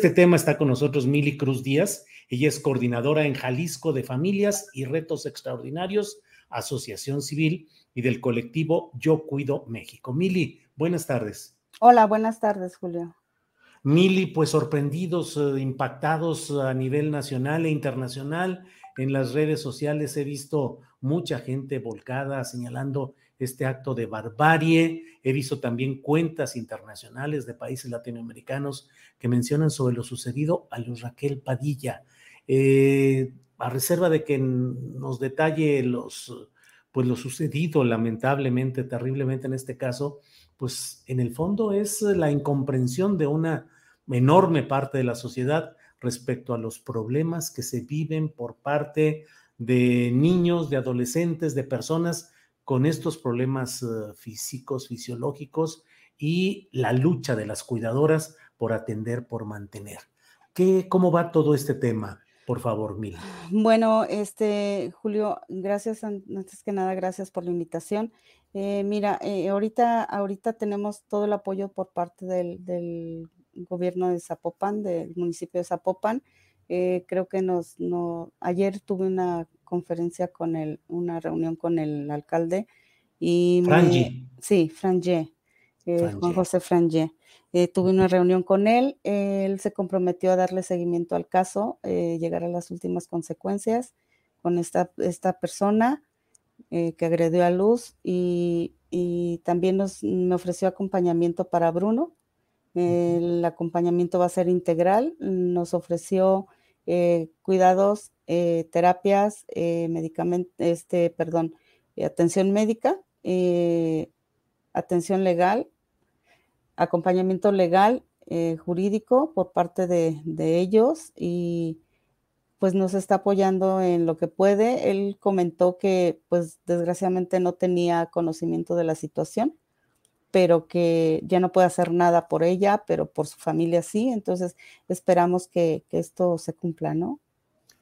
Este tema está con nosotros Mili Cruz Díaz. Ella es coordinadora en Jalisco de Familias y Retos Extraordinarios, Asociación Civil y del colectivo Yo Cuido México. Mili, buenas tardes. Hola, buenas tardes, Julio. Mili, pues sorprendidos, eh, impactados a nivel nacional e internacional. En las redes sociales he visto mucha gente volcada señalando este acto de barbarie. He visto también cuentas internacionales de países latinoamericanos que mencionan sobre lo sucedido a Luz Raquel Padilla. Eh, a reserva de que nos detalle los, pues lo sucedido lamentablemente, terriblemente en este caso, pues en el fondo es la incomprensión de una enorme parte de la sociedad respecto a los problemas que se viven por parte de niños, de adolescentes, de personas con estos problemas uh, físicos, fisiológicos y la lucha de las cuidadoras por atender, por mantener. ¿Qué, ¿Cómo va todo este tema? Por favor, Mila. Bueno, este, Julio, gracias, antes que nada, gracias por la invitación. Eh, mira, eh, ahorita, ahorita tenemos todo el apoyo por parte del, gobierno de Zapopan, del municipio de Zapopan. Eh, creo que nos, no, ayer tuve una conferencia con el, una reunión con el alcalde y sí, Frangé, eh, Juan José Frangé. Eh, tuve una reunión con él, él se comprometió a darle seguimiento al caso, eh, llegar a las últimas consecuencias con esta, esta persona eh, que agredió a Luz y, y también nos, me ofreció acompañamiento para Bruno. El acompañamiento va a ser integral. Nos ofreció eh, cuidados, eh, terapias, eh, medicamentos, este, perdón, atención médica, atención legal, acompañamiento legal, jurídico por parte de, de ellos y pues nos está apoyando en lo que puede. Él comentó que pues desgraciadamente no tenía conocimiento de la situación, pero que ya no puede hacer nada por ella, pero por su familia sí. Entonces esperamos que, que esto se cumpla, ¿no?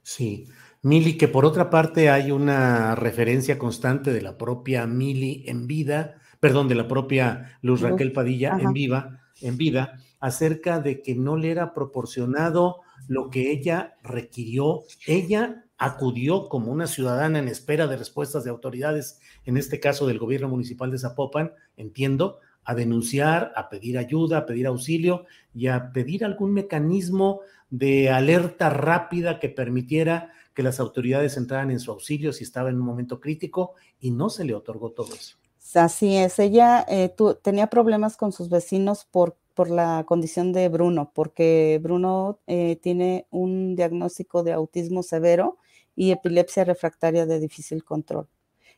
Sí. Mili, que por otra parte hay una referencia constante de la propia Mili en vida, perdón, de la propia Luz Raquel Padilla Ajá. en viva, en vida, acerca de que no le era proporcionado lo que ella requirió. Ella acudió como una ciudadana en espera de respuestas de autoridades, en este caso del gobierno municipal de Zapopan, entiendo, a denunciar, a pedir ayuda, a pedir auxilio y a pedir algún mecanismo de alerta rápida que permitiera que las autoridades entraran en su auxilio si estaba en un momento crítico y no se le otorgó todo eso. Así es, ella eh, tenía problemas con sus vecinos por, por, la condición de Bruno, porque Bruno eh, tiene un diagnóstico de autismo severo y epilepsia refractaria de difícil control.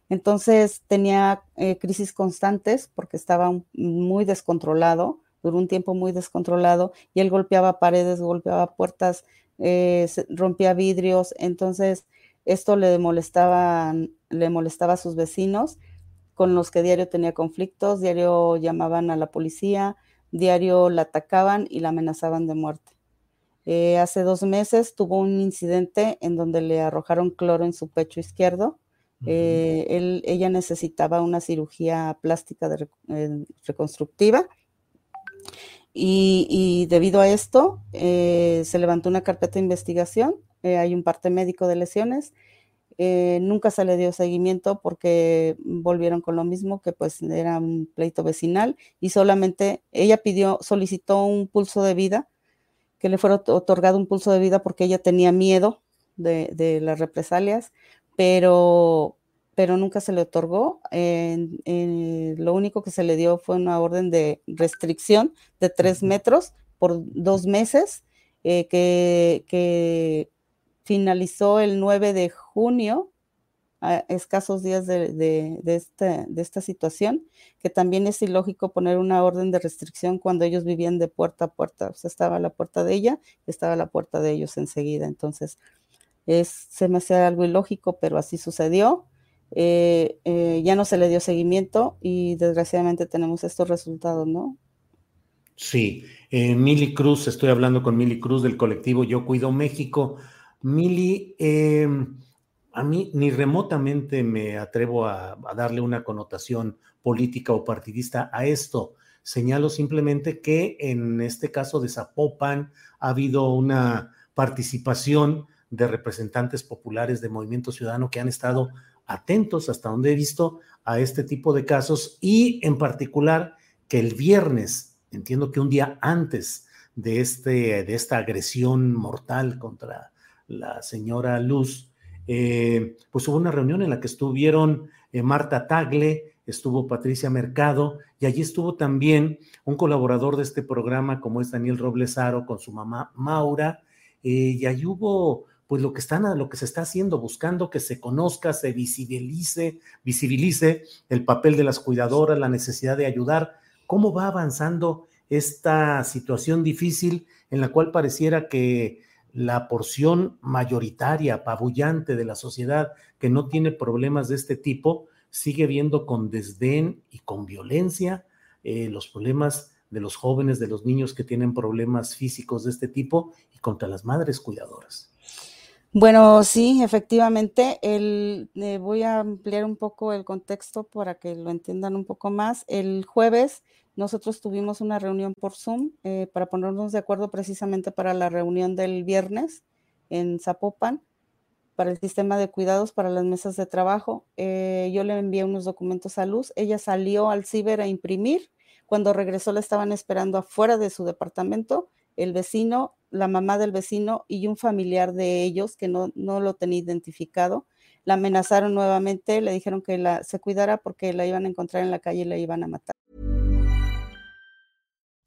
Entonces tenía eh, crisis constantes porque estaba muy descontrolado, duró un tiempo muy descontrolado y él golpeaba paredes, golpeaba puertas, eh, rompía vidrios. Entonces esto le molestaba, le molestaba a sus vecinos con los que diario tenía conflictos, diario llamaban a la policía, diario la atacaban y la amenazaban de muerte. Eh, hace dos meses tuvo un incidente en donde le arrojaron cloro en su pecho izquierdo. Uh -huh. eh, él, ella necesitaba una cirugía plástica de, eh, reconstructiva Y, debido a esto, se levantó una carpeta de investigación, hay un parte médico de lesiones, nunca se le dio seguimiento porque volvieron con lo mismo, que pues era un pleito vecinal y solamente ella pidió, solicitó un pulso de vida, que le fuera otorgado un pulso de vida porque ella tenía miedo de, de las represalias, pero pero nunca se le otorgó. lo único que se le dio fue una orden de restricción de tres metros por dos meses, eh, que, finalizó el 9 de junio, a escasos días de, esta, de esta situación, que también es ilógico poner una orden de restricción cuando ellos vivían de puerta a puerta. O sea, estaba la puerta de ella, estaba la puerta de ellos enseguida. Entonces, es, se me hace algo ilógico, pero así sucedió. Eh, eh, ya no se le dio seguimiento y desgraciadamente tenemos estos resultados, ¿no? Sí, eh, Mili Cruz, estoy hablando con Mili Cruz del colectivo Yo Cuido México. Mili, em, a mí ni remotamente me atrevo a, darle una connotación política o partidista a esto. Señalo simplemente que en este caso de Zapopan ha habido una participación de representantes populares de Movimiento Ciudadano que han estado atentos hasta donde he visto a este tipo de casos y en particular que el viernes, entiendo que un día antes de, este, de esta agresión mortal contra la señora Luz, eh, pues hubo una reunión en la que estuvieron eh, Marta Tagle, estuvo Patricia Mercado y allí estuvo también un colaborador de este programa como es Daniel Roblesaro con su mamá Maura eh, y ahí hubo pues lo que están, lo que se está haciendo, buscando que se conozca, se visibilice, visibilice el papel de las cuidadoras, la necesidad de ayudar. ¿Cómo va avanzando esta situación difícil en la cual pareciera que la porción mayoritaria, apabullante de la sociedad que no tiene problemas de este tipo, sigue viendo con desdén y con violencia eh, los problemas de los jóvenes, de los niños que tienen problemas físicos de este tipo y contra las madres cuidadoras. Bueno, sí, efectivamente. El, eh, voy a ampliar un poco el contexto para que lo entiendan un poco más. El jueves nosotros tuvimos una reunión por Zoom eh, para ponernos de acuerdo precisamente para la reunión del viernes en Zapopan para el sistema de cuidados para las mesas de trabajo. Eh, yo le envié unos documentos a Luz. Ella salió al ciber a imprimir. Cuando regresó la estaban esperando afuera de su departamento. El vecino la mamá del vecino y un familiar de ellos que no, no lo tenía identificado. La amenazaron nuevamente, le dijeron que se cuidara porque la iban a encontrar en la calle y la iban a matar.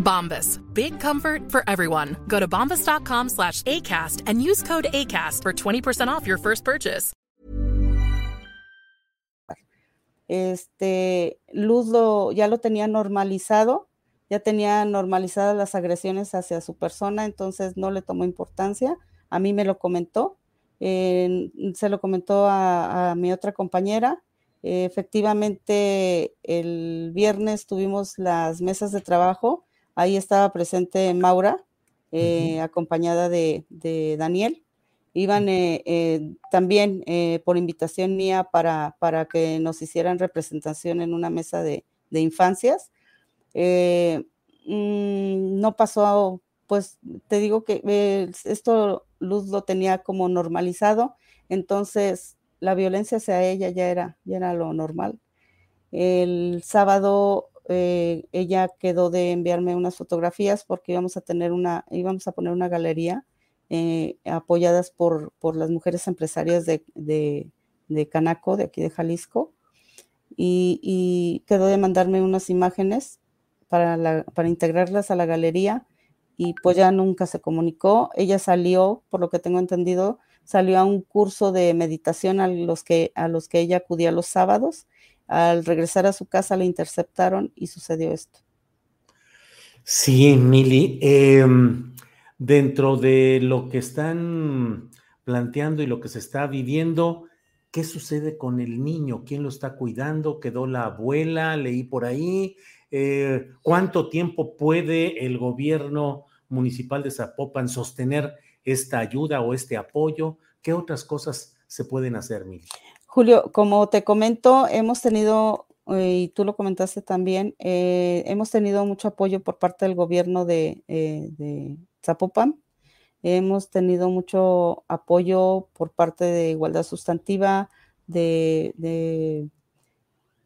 Bombas. Big comfort for everyone. Go to bombas.com slash ACAST and use code ACAST for 20% off your first purchase. Este, Luz lo, ya lo tenía normalizado, ya tenía normalizadas las agresiones hacia su persona, entonces no le tomó importancia. A mí me lo comentó se lo comentó a, mi otra compañera. efectivamente, el viernes tuvimos las mesas de trabajo. Ahí estaba presente Maura, eh, acompañada de, Daniel. Iban eh, eh, también por invitación mía para, para, que nos hicieran representación en una mesa de, de infancias. Mm, no pasó, pues te digo que esto Luz lo tenía como normalizado, entonces la violencia hacia ella ya era, ya era lo normal. El sábado eh, ella quedó de enviarme unas fotografías porque íbamos a tener una, íbamos a poner una galería eh, apoyadas por, por, las mujeres empresarias de, de Canaco, de aquí de Jalisco, y, quedó de mandarme unas imágenes para, para integrarlas a la galería y pues ya nunca se comunicó. Ella salió, por lo que tengo entendido, salió a un curso de meditación a los que, a los que ella acudía los sábados. Al regresar a su casa la interceptaron y sucedió esto. Sí, Mili. Em, dentro de lo que están planteando y lo que se está viviendo, ¿qué sucede con el niño? ¿Quién lo está cuidando? ¿Quedó la abuela? Leí por ahí. Eh, ¿Cuánto tiempo puede el gobierno municipal de Zapopan sostener esta ayuda o este apoyo? ¿Qué otras cosas se pueden hacer, Mili? Julio, como te comento, hemos tenido y tú lo comentaste también, eh, hemos tenido mucho apoyo por parte del gobierno de, eh, Zapopan. Hemos tenido mucho apoyo por parte de Igualdad Sustantiva, de,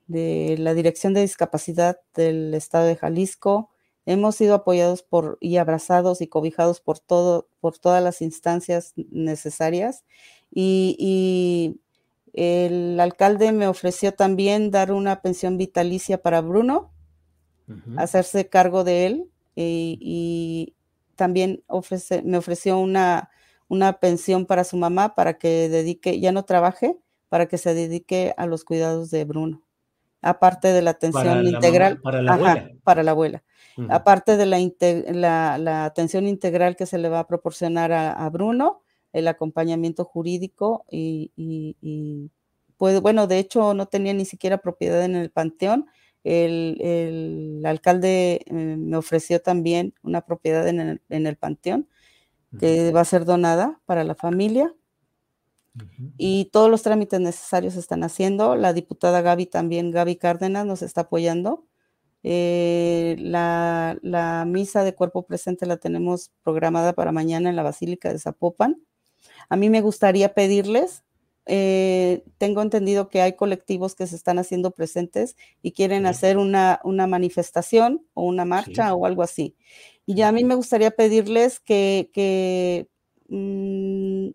la Dirección de Discapacidad del Estado de Jalisco. Hemos sido apoyados por y abrazados y cobijados por todo, por todas las instancias necesarias. y el alcalde me ofreció también dar una pensión vitalicia para Bruno, hacerse cargo de él y, también ofrece, me ofreció una, una pensión para su mamá para que dedique, ya no trabaje, para que se dedique a los cuidados de Bruno. Aparte de la atención integral. para la abuela. Para la abuela. Aparte de la, la, atención integral que se le va a proporcionar a Bruno, el acompañamiento jurídico y, y, bueno, de hecho no tenía ni siquiera propiedad en el panteón. El, alcalde eh, me ofreció también una propiedad en el, panteón que va a ser donada para la familia. Y todos los trámites necesarios se están haciendo. La diputada Gaby también, Gaby Cárdenas, nos está apoyando. Eh, la, la, misa de cuerpo presente la tenemos programada para mañana en la Basílica de Zapopan. A mí me gustaría pedirles, eh, tengo entendido que hay colectivos que se están haciendo presentes y quieren hacer una, una, manifestación o una marcha o algo así. Y ya a mí me gustaría pedirles que, mm,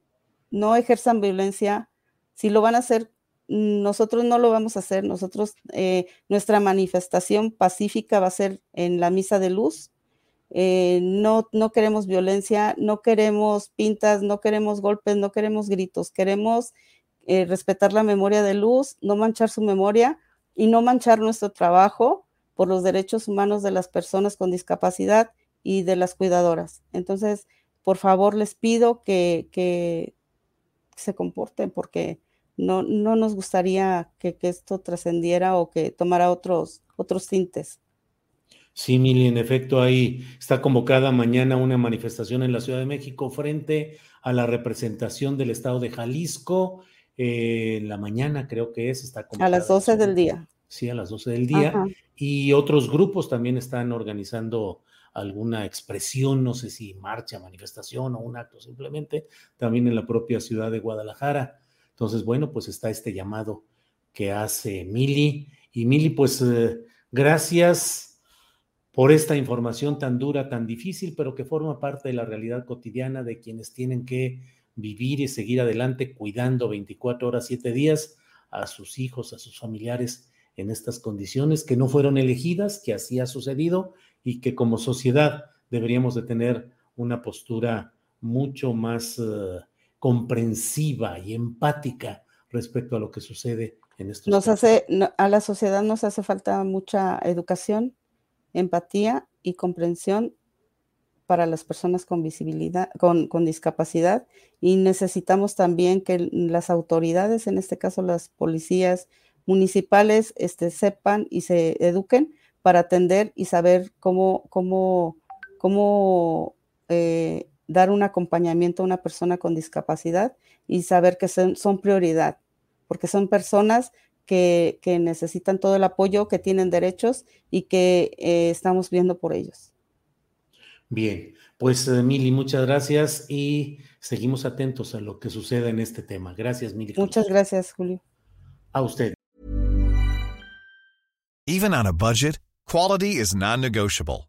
no ejerzan violencia. Si lo van a hacer, nosotros no lo vamos a hacer. Nosotros, eh, nuestra manifestación pacífica va a ser en la misa de luz eh, no, no queremos violencia, no queremos pintas, no queremos golpes, no queremos gritos, queremos eh, respetar la memoria de Luz, no manchar su memoria y no manchar nuestro trabajo por los derechos humanos de las personas con discapacidad y de las cuidadoras. Entonces, por favor, les pido que, se comporten porque no, no nos gustaría que, que esto trascendiera o que tomara otros, otros tintes. Sí, Mili, en efecto, ahí está convocada mañana una manifestación en la Ciudad de México frente a la representación del Estado de Jalisco. Eh, la mañana creo que es, está convocada. A las 12 del día. Sí, a las 12 del día. Y otros grupos también están organizando alguna expresión, no sé si marcha, manifestación o un acto simplemente, también en la propia ciudad de Guadalajara. Entonces, bueno, pues está este llamado que hace Mili. Y Mili, pues eh, gracias por esta información tan dura, tan difícil, pero que forma parte de la realidad cotidiana de quienes tienen que vivir y seguir adelante cuidando 24 horas, 7 días a sus hijos, a sus familiares en estas condiciones que no fueron elegidas, que así ha sucedido y que como sociedad deberíamos de tener una postura mucho más uh, comprensiva y empática respecto a lo que sucede en estos nos hace a la sociedad nos hace falta mucha educación empatía y comprensión para las personas con visibilidad, con, discapacidad. Y necesitamos también que las autoridades, en este caso las policías municipales, este, sepan y se eduquen para atender y saber cómo, cómo, cómo eh, dar un acompañamiento a una persona con discapacidad y saber que son, son prioridad, porque son personas que, necesitan todo el apoyo, que tienen derechos y que eh, estamos viendo por ellos. Bien, pues Mili, muchas gracias y seguimos atentos a lo que suceda en este tema. Gracias, Mili. Muchas gracias, Julio. A usted. Even on a budget, quality is non-negotiable.